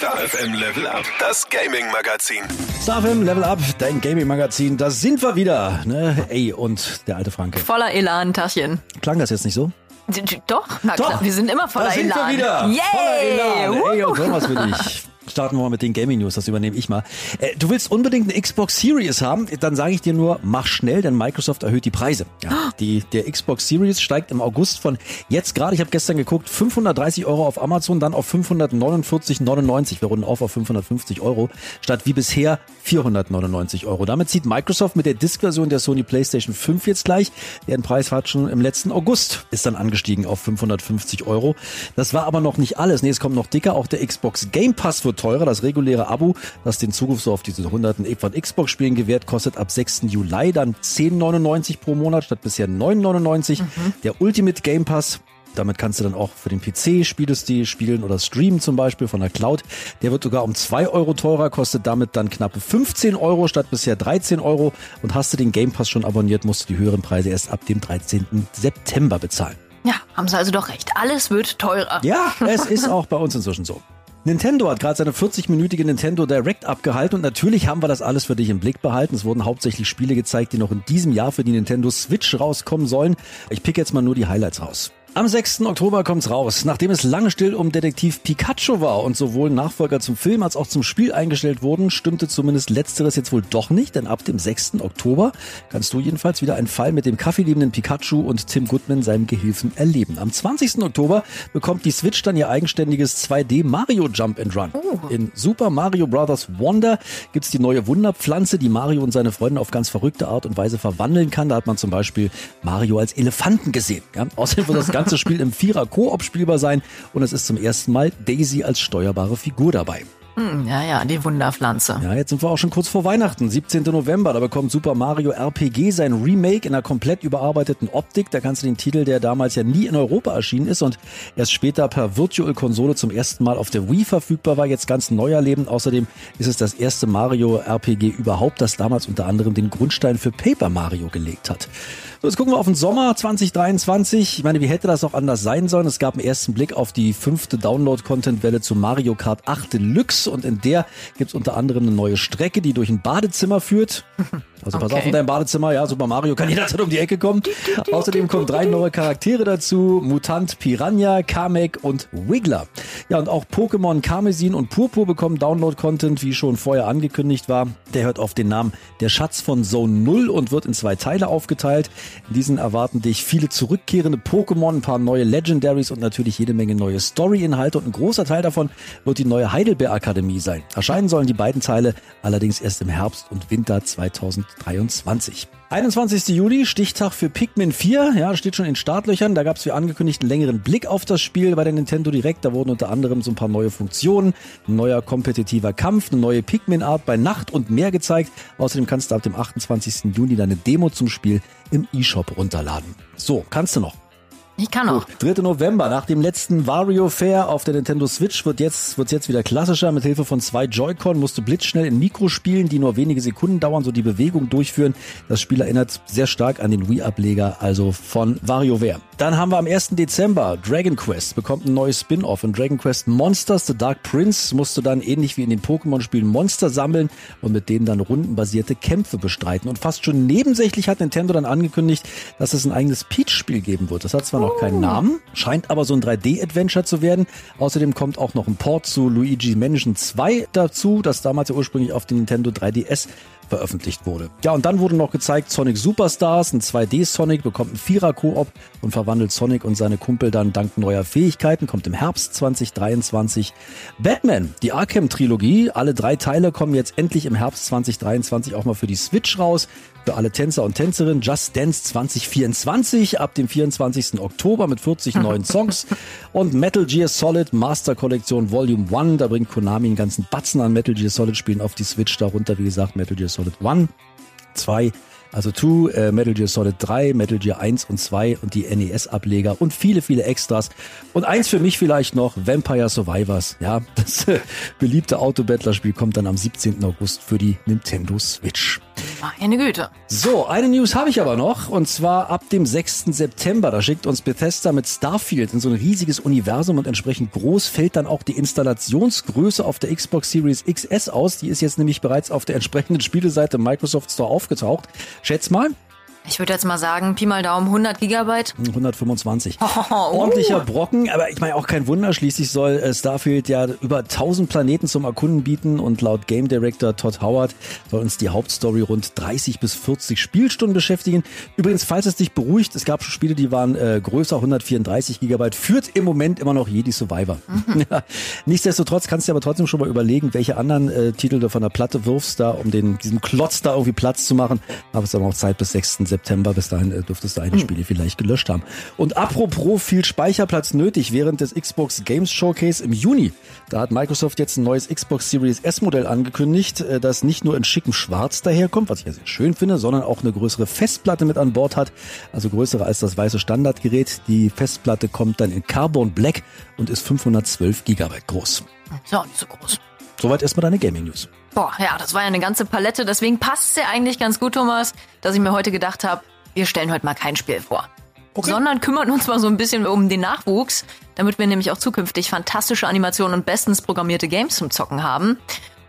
Star FM Level Up, das Gaming Magazin. Star FM Level Up, dein Gaming Magazin, da sind wir wieder. Ne? Ey, und der alte Franke. Voller Elan, Taschen. Klang das jetzt nicht so? Doch, na Doch. klar, wir sind immer voller da sind Elan. wir wieder. Yay! Voller Elan. Ey, und so was für dich. Starten wir mal mit den Gaming News, das übernehme ich mal. Äh, du willst unbedingt eine Xbox Series haben, dann sage ich dir nur, mach schnell, denn Microsoft erhöht die Preise. Ja, die, der Xbox Series steigt im August von jetzt gerade, ich habe gestern geguckt, 530 Euro auf Amazon, dann auf 549,99, wir runden auf auf 550 Euro, statt wie bisher 499 Euro. Damit zieht Microsoft mit der Disk-Version der Sony PlayStation 5 jetzt gleich, deren Preis hat schon im letzten August, ist dann angestiegen auf 550 Euro. Das war aber noch nicht alles. Nee, es kommt noch dicker. Auch der Xbox Game Pass wird teurer. Das reguläre Abo, das den Zugriff so auf diese hunderten von Xbox-Spielen gewährt, kostet ab 6. Juli dann 10,99 pro Monat statt bisher 9,99. Der Ultimate Game Pass damit kannst du dann auch für den PC Spielestil spielen oder streamen zum Beispiel von der Cloud. Der wird sogar um 2 Euro teurer, kostet damit dann knappe 15 Euro statt bisher 13 Euro. Und hast du den Game Pass schon abonniert, musst du die höheren Preise erst ab dem 13. September bezahlen. Ja, haben sie also doch recht. Alles wird teurer. Ja, es ist auch bei uns inzwischen so. Nintendo hat gerade seine 40-minütige Nintendo Direct abgehalten und natürlich haben wir das alles für dich im Blick behalten. Es wurden hauptsächlich Spiele gezeigt, die noch in diesem Jahr für die Nintendo Switch rauskommen sollen. Ich pick jetzt mal nur die Highlights raus. Am 6. Oktober kommt's raus. Nachdem es lange still um Detektiv Pikachu war und sowohl Nachfolger zum Film als auch zum Spiel eingestellt wurden, stimmte zumindest letzteres jetzt wohl doch nicht, denn ab dem 6. Oktober kannst du jedenfalls wieder einen Fall mit dem kaffeeliebenden Pikachu und Tim Goodman, seinem Gehilfen, erleben. Am 20. Oktober bekommt die Switch dann ihr eigenständiges 2D Mario Jump and Run. In Super Mario Bros. Wonder gibt's die neue Wunderpflanze, die Mario und seine Freunde auf ganz verrückte Art und Weise verwandeln kann. Da hat man zum Beispiel Mario als Elefanten gesehen. Ja? Außerdem wird das ganze Spiel im Vierer Koop spielbar sein und es ist zum ersten Mal Daisy als steuerbare Figur dabei. Hm, ja, ja, die Wunderpflanze. Ja, jetzt sind wir auch schon kurz vor Weihnachten. 17. November, da bekommt Super Mario RPG sein Remake in einer komplett überarbeiteten Optik. Da kannst du den Titel, der damals ja nie in Europa erschienen ist und erst später per Virtual Konsole zum ersten Mal auf der Wii verfügbar war, jetzt ganz neu erleben. Außerdem ist es das erste Mario RPG überhaupt, das damals unter anderem den Grundstein für Paper Mario gelegt hat. So, jetzt gucken wir auf den Sommer 2023. Ich meine, wie hätte das auch anders sein sollen? Es gab einen ersten Blick auf die fünfte Download-Content-Welle zu Mario Kart 8 Deluxe und in der gibt's unter anderem eine neue Strecke, die durch ein Badezimmer führt. Also pass Okay. auf in dein Badezimmer, ja, Super Mario kann jederzeit um die Ecke kommen. Außerdem kommen drei neue Charaktere dazu, Mutant Piranha, Kamek und Wiggler. Ja, und auch Pokémon Karmesin und Purpur bekommen Download-Content, wie schon vorher angekündigt war. Der hört auf den Namen Der Schatz von Zone 0 und wird in zwei Teile aufgeteilt. In diesen erwarten dich viele zurückkehrende Pokémon, ein paar neue Legendaries und natürlich jede Menge neue Story-Inhalte und ein großer Teil davon wird die neue Heidelbeer Akademie sein. Erscheinen sollen die beiden Teile allerdings erst im Herbst und Winter 2023. 21. Juli, Stichtag für Pikmin 4, ja, steht schon in Startlöchern. Da gab es wie angekündigt einen längeren Blick auf das Spiel bei der Nintendo Direct. Da wurden unter anderem so ein paar neue Funktionen, ein neuer kompetitiver Kampf, eine neue Pikmin-Art bei Nacht und mehr gezeigt. Außerdem kannst du ab dem 28. Juni deine Demo zum Spiel im eShop runterladen. So, kannst du noch. Ich kann auch. 3. November, nach dem letzten Wario Fair auf der Nintendo Switch wird jetzt, wird's jetzt wieder klassischer. Mit Hilfe von zwei Joy-Con musst du blitzschnell in Mikro spielen, die nur wenige Sekunden dauern, so die Bewegung durchführen. Das Spiel erinnert sehr stark an den Wii-Ableger, also von WarioWare. Dann haben wir am 1. Dezember Dragon Quest bekommt ein neues Spin-off. In Dragon Quest Monsters, The Dark Prince, musst du dann ähnlich wie in den Pokémon-Spielen Monster sammeln und mit denen dann rundenbasierte Kämpfe bestreiten. Und fast schon nebensächlich hat Nintendo dann angekündigt, dass es ein eigenes Peach-Spiel geben wird. Das hat zwar noch keinen Namen, scheint aber so ein 3D-Adventure zu werden. Außerdem kommt auch noch ein Port zu Luigi Mansion 2 dazu, das damals ja ursprünglich auf dem Nintendo 3DS veröffentlicht wurde. Ja, und dann wurde noch gezeigt Sonic Superstars, ein 2D-Sonic, bekommt einen Vierer-Koop und verwandelt Sonic und seine Kumpel dann dank neuer Fähigkeiten, kommt im Herbst 2023. Batman, die Arkham-Trilogie, alle drei Teile kommen jetzt endlich im Herbst 2023 auch mal für die Switch raus. Für alle Tänzer und Tänzerinnen Just Dance 2024 ab dem 24. Oktober mit 40 neuen Songs und Metal Gear Solid Master Kollektion Volume 1. Da bringt Konami einen ganzen Batzen an Metal Gear Solid Spielen auf die Switch. Darunter, wie gesagt, Metal Gear Solid 1, 2, also 2, äh, Metal Gear Solid 3, Metal Gear 1 und 2 und die NES-Ableger und viele, viele Extras. Und eins für mich vielleicht noch, Vampire Survivors. Ja, das äh, beliebte Autobattler-Spiel kommt dann am 17. August für die Nintendo Switch. Meine Güte. So, eine News habe ich aber noch und zwar ab dem 6. September. Da schickt uns Bethesda mit Starfield in so ein riesiges Universum und entsprechend groß fällt dann auch die Installationsgröße auf der Xbox Series XS aus. Die ist jetzt nämlich bereits auf der entsprechenden Spieleseite Microsoft Store aufgetaucht. Schätz mal, Ich würde jetzt mal sagen, Pi mal Daumen 100 Gigabyte. 125. Oh, Ordentlicher Brocken, aber ich meine auch kein Wunder. Schließlich soll Starfield ja über 1000 Planeten zum Erkunden bieten und laut Game Director Todd Howard soll uns die Hauptstory rund 30 bis 40 Spielstunden beschäftigen. Übrigens, falls es dich beruhigt, es gab schon Spiele, die waren äh, größer, 134 Gigabyte, führt im Moment immer noch Jedi Survivor. Ja. Nichtsdestotrotz kannst du dir aber trotzdem schon mal überlegen, welche anderen äh, Titel du von der Platte wirfst, da um den diesem Klotz da irgendwie Platz zu machen. Aber es ist aber noch Zeit bis 6. September. Bis dahin äh, dürftest du einige Spiele vielleicht gelöscht haben. Und apropos viel Speicherplatz nötig während des Xbox Games Showcase im Juni. Da hat Microsoft jetzt ein neues Xbox Series S Modell angekündigt, äh, das nicht nur in schickem Schwarz daherkommt, was ich ja sehr schön finde, sondern auch eine größere Festplatte mit an Bord hat. Also größere als das weiße Standardgerät. Die Festplatte kommt dann in Carbon Black und ist 512 Gigabyte groß. Auch nicht so groß. Soweit erstmal deine Gaming News. Boah, ja, das war ja eine ganze Palette. Deswegen passt es ja eigentlich ganz gut, Thomas, dass ich mir heute gedacht habe, wir stellen heute mal kein Spiel vor. Sondern kümmern uns mal so ein bisschen um den Nachwuchs, damit wir nämlich auch zukünftig fantastische Animationen und bestens programmierte Games zum Zocken haben.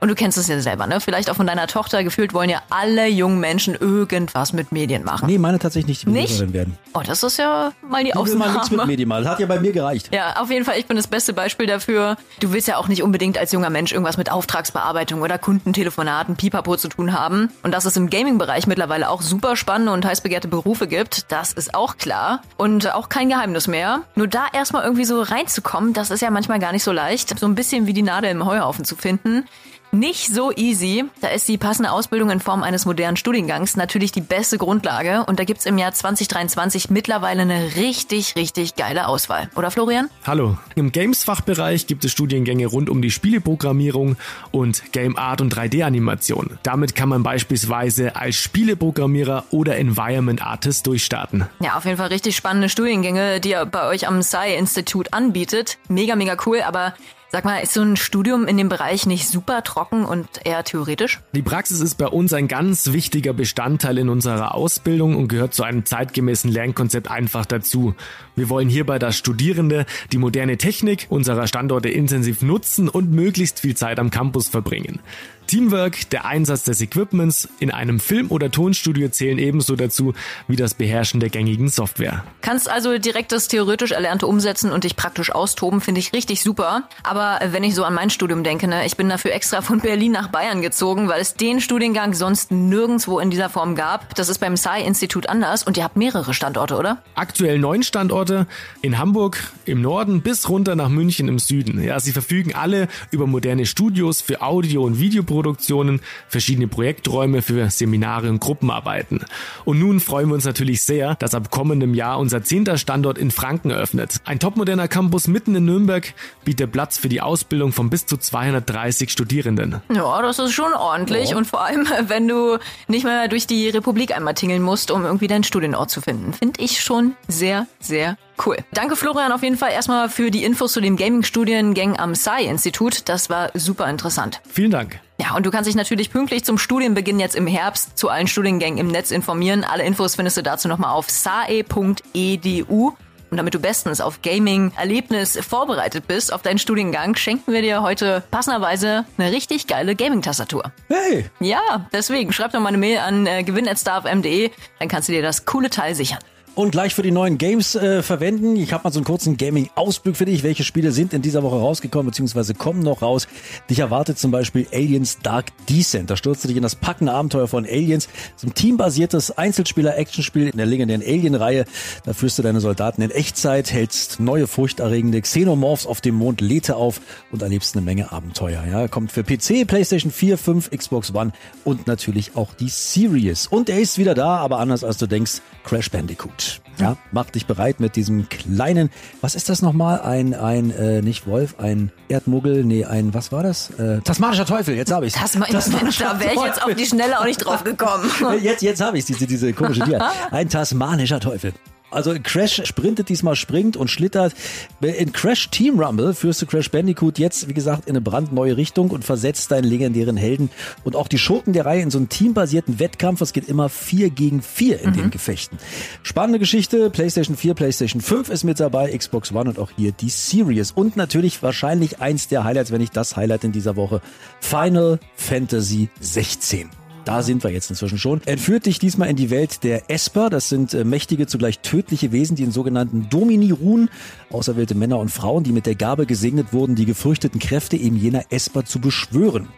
Und du kennst es ja selber, ne? Vielleicht auch von deiner Tochter. Gefühlt wollen ja alle jungen Menschen irgendwas mit Medien machen. Nee, meine tatsächlich nicht die Nicht? Lehrerin werden. Oh, das ist ja mal die will mal nichts mit Ausnahme. Medien mal. Hat ja bei mir gereicht. Ja, auf jeden Fall, ich bin das beste Beispiel dafür. Du willst ja auch nicht unbedingt als junger Mensch irgendwas mit Auftragsbearbeitung oder Kundentelefonaten, Pipapo zu tun haben. Und dass es im Gaming-Bereich mittlerweile auch super spannende und heiß begehrte Berufe gibt, das ist auch klar. Und auch kein Geheimnis mehr. Nur da erstmal irgendwie so reinzukommen, das ist ja manchmal gar nicht so leicht. So ein bisschen wie die Nadel im Heuhaufen zu finden. Nicht so easy. Da ist die passende Ausbildung in Form eines modernen Studiengangs natürlich die beste Grundlage. Und da gibt's im Jahr 2023 mittlerweile eine richtig, richtig geile Auswahl. Oder Florian? Hallo. Im Games-Fachbereich gibt es Studiengänge rund um die Spieleprogrammierung und Game Art und 3D-Animation. Damit kann man beispielsweise als Spieleprogrammierer oder Environment Artist durchstarten. Ja, auf jeden Fall richtig spannende Studiengänge, die ihr bei euch am SCI-Institut anbietet. Mega, mega cool. Aber sag mal, ist so ein Studium in dem Bereich nicht super trocken und eher theoretisch? Die Praxis ist bei uns ein ganz wichtiger Bestandteil in unserer Ausbildung und gehört zu einem zeitgemäßen Lernkonzept einfach dazu. Wir wollen hierbei, dass Studierende die moderne Technik unserer Standorte intensiv nutzen und möglichst viel Zeit am Campus verbringen. Teamwork, der Einsatz des Equipments in einem Film- oder Tonstudio zählen ebenso dazu wie das Beherrschen der gängigen Software. Kannst also direkt das theoretisch Erlernte umsetzen und dich praktisch austoben, finde ich richtig super. Aber wenn ich so an mein Studium denke, ne, ich bin dafür extra von Berlin nach Bayern gezogen, weil es den Studiengang sonst nirgendwo in dieser Form gab. Das ist beim SCI-Institut anders und ihr habt mehrere Standorte, oder? Aktuell neun Standorte in Hamburg im Norden bis runter nach München im Süden. Ja, sie verfügen alle über moderne Studios für Audio- und Videoproduktionen, verschiedene Projekträume für Seminare und Gruppenarbeiten. Und nun freuen wir uns natürlich sehr, dass ab kommendem Jahr unser zehnter Standort in Franken öffnet. Ein topmoderner Campus mitten in Nürnberg bietet Platz für die Ausbildung von bis zu 230 Studierenden. Ja, das ist schon ordentlich. Und vor allem, wenn du nicht mehr durch die Republik einmal tingeln musst, um irgendwie deinen Studienort zu finden. Finde ich schon sehr, sehr cool. Danke Florian auf jeden Fall erstmal für die Infos zu dem Gaming-Studiengang am SCI-Institut. Das war super interessant. Vielen Dank. Ja, und du kannst dich natürlich pünktlich zum Studienbeginn jetzt im Herbst zu allen Studiengängen im Netz informieren. Alle Infos findest du dazu nochmal auf sae.edu. Und damit du bestens auf Gaming-Erlebnis vorbereitet bist auf deinen Studiengang, schenken wir dir heute passenderweise eine richtig geile Gaming-Tastatur. Hey, Ja, deswegen schreib doch mal eine Mail an äh, gewinn.starfm.de, dann kannst du dir das coole Teil sichern. Und gleich für die neuen Games äh, verwenden. Ich habe mal so einen kurzen Gaming-Ausblick für dich. Welche Spiele sind in dieser Woche rausgekommen, beziehungsweise kommen noch raus? Dich erwartet zum Beispiel Aliens Dark Descent. Da stürzt du dich in das packende Abenteuer von Aliens. So ein teambasiertes Einzelspieler-Actionspiel in der legendären Alien-Reihe. Da führst du deine Soldaten in Echtzeit, hältst neue furchterregende Xenomorphs auf dem Mond Lethe auf und erlebst eine Menge Abenteuer. Ja, kommt für PC, PlayStation 4, 5, Xbox One und natürlich auch die Series. Und er ist wieder da, aber anders als du denkst, Crash Bandicoot. Ja, mach dich bereit mit diesem kleinen, was ist das nochmal? Ein, ein, äh, nicht Wolf, ein Erdmuggel, nee, ein, was war das? Äh, tasmanischer Teufel, jetzt habe ich's. Das, mein, da wäre ich jetzt auf die Schnelle auch nicht drauf gekommen. Jetzt, jetzt habe ich diese, diese komische Tier. Ein tasmanischer Teufel. Also Crash sprintet diesmal, springt und schlittert. In Crash Team Rumble führst du Crash Bandicoot jetzt, wie gesagt, in eine brandneue Richtung und versetzt deinen legendären Helden und auch die Schurken der Reihe in so einen teambasierten Wettkampf. Es geht immer vier gegen vier in mhm. den Gefechten. Spannende Geschichte. PlayStation 4, PlayStation 5 ist mit dabei, Xbox One und auch hier die Series. Und natürlich wahrscheinlich eins der Highlights, wenn nicht das Highlight in dieser Woche. Final Fantasy 16. Da sind wir jetzt inzwischen schon. Entführt dich diesmal in die Welt der Esper. Das sind äh, mächtige, zugleich tödliche Wesen, die in sogenannten Domini ruhen. Auserwählte Männer und Frauen, die mit der Gabe gesegnet wurden, die gefürchteten Kräfte eben jener Esper zu beschwören.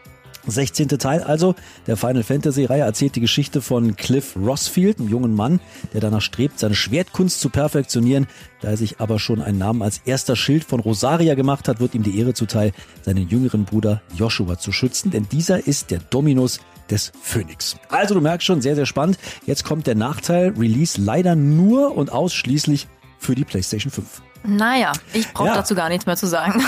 16. Teil also der Final Fantasy Reihe erzählt die Geschichte von Cliff Rossfield, einem jungen Mann, der danach strebt, seine Schwertkunst zu perfektionieren. Da er sich aber schon einen Namen als erster Schild von Rosaria gemacht hat, wird ihm die Ehre zuteil, seinen jüngeren Bruder Joshua zu schützen, denn dieser ist der Dominus des Phoenix. Also du merkst schon, sehr, sehr spannend. Jetzt kommt der Nachteil, Release leider nur und ausschließlich für die PlayStation 5. Naja, ich brauche ja. dazu gar nichts mehr zu sagen.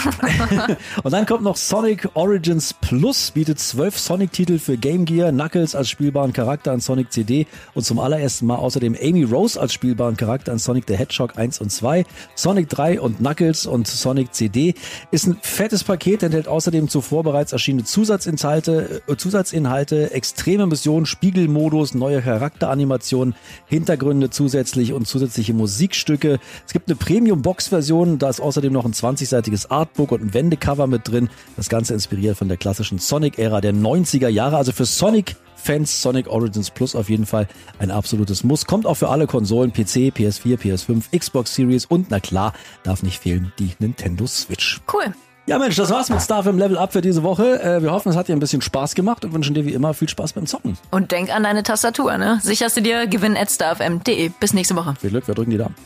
und dann kommt noch Sonic Origins Plus, bietet zwölf Sonic-Titel für Game Gear, Knuckles als spielbaren Charakter an Sonic CD und zum allerersten Mal außerdem Amy Rose als spielbaren Charakter an Sonic the Hedgehog 1 und 2, Sonic 3 und Knuckles und Sonic CD. Ist ein fettes Paket, enthält außerdem zuvor bereits erschienene Zusatzinhalte, äh, Zusatzinhalte, extreme Missionen, Spiegelmodus, neue Charakteranimationen, Hintergründe zusätzlich und zusätzliche Musikstücke. Es gibt eine Premium-Box Deluxe-Version. Da ist außerdem noch ein 20-seitiges Artbook und ein Wendecover mit drin. Das Ganze inspiriert von der klassischen Sonic-Ära der 90er Jahre. Also für Sonic Fans Sonic Origins Plus auf jeden Fall ein absolutes Muss. Kommt auch für alle Konsolen, PC, PS4, PS5, Xbox Series und na klar, darf nicht fehlen, die Nintendo Switch. Cool. Ja Mensch, das war's mit Starfilm Level Up für diese Woche. Äh, wir hoffen, es hat dir ein bisschen Spaß gemacht und wünschen dir wie immer viel Spaß beim Zocken. Und denk an deine Tastatur, ne? Sicherst du dir gewinn at starfm.de. Bis nächste Woche. Viel Glück, wir drücken die Daumen.